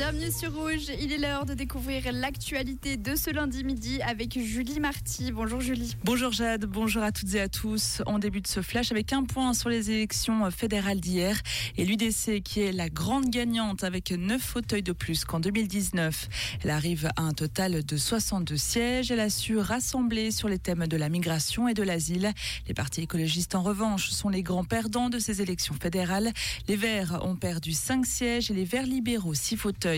Bienvenue sur Rouge. Il est l'heure de découvrir l'actualité de ce lundi midi avec Julie Marty. Bonjour Julie. Bonjour Jade, bonjour à toutes et à tous. On débute ce flash avec un point sur les élections fédérales d'hier et l'UDC qui est la grande gagnante avec 9 fauteuils de plus qu'en 2019. Elle arrive à un total de 62 sièges. Elle a su rassembler sur les thèmes de la migration et de l'asile. Les partis écologistes en revanche sont les grands perdants de ces élections fédérales. Les Verts ont perdu 5 sièges et les Verts libéraux 6 fauteuils.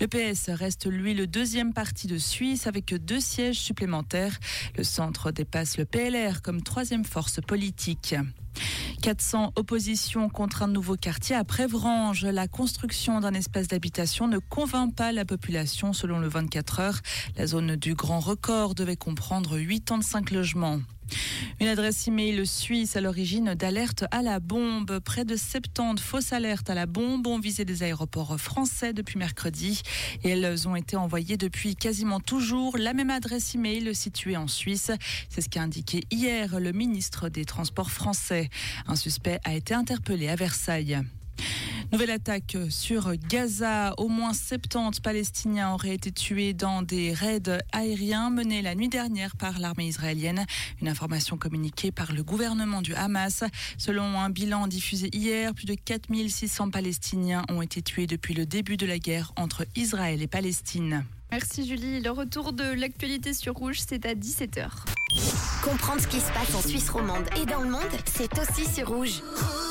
Le PS reste lui le deuxième parti de Suisse avec deux sièges supplémentaires. Le centre dépasse le PLR comme troisième force politique. 400 oppositions contre un nouveau quartier à Prévrange. La construction d'un espace d'habitation ne convainc pas la population selon le 24 heures. La zone du Grand Record devait comprendre 85 logements. Une adresse email suisse à l'origine d'alertes à la bombe. Près de 70 fausses alertes à la bombe ont visé des aéroports français depuis mercredi et elles ont été envoyées depuis quasiment toujours la même adresse email située en Suisse. C'est ce qu'a indiqué hier le ministre des Transports français. Un suspect a été interpellé à Versailles. Nouvelle attaque sur Gaza. Au moins 70 Palestiniens auraient été tués dans des raids aériens menés la nuit dernière par l'armée israélienne. Une information communiquée par le gouvernement du Hamas. Selon un bilan diffusé hier, plus de 4600 Palestiniens ont été tués depuis le début de la guerre entre Israël et Palestine. Merci Julie. Le retour de l'actualité sur Rouge, c'est à 17h. Comprendre ce qui se passe en Suisse romande et dans le monde, c'est aussi sur Rouge. Rouge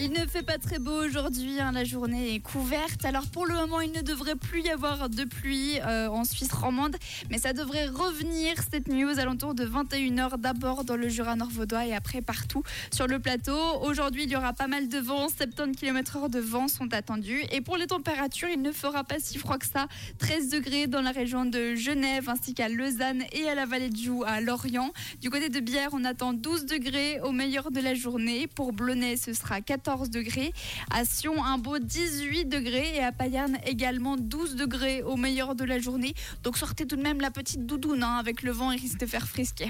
il ne fait pas très beau aujourd'hui, hein, la journée est couverte. Alors pour le moment, il ne devrait plus y avoir de pluie euh, en Suisse romande, mais ça devrait revenir cette nuit aux alentours de 21h, d'abord dans le Jura nord-vaudois et après partout sur le plateau. Aujourd'hui, il y aura pas mal de vent, 70 km/h de vent sont attendus. Et pour les températures, il ne fera pas si froid que ça. 13 degrés dans la région de Genève ainsi qu'à Lausanne et à la vallée de Joux à Lorient. Du côté de Bière, on attend 12 degrés au meilleur de la journée. Pour Blonay, ce sera 14 degrés. À Sion, un beau 18 degrés. Et à Payerne, également 12 degrés au meilleur de la journée. Donc sortez tout de même la petite doudoune hein, avec le vent, il risque de faire frisquer.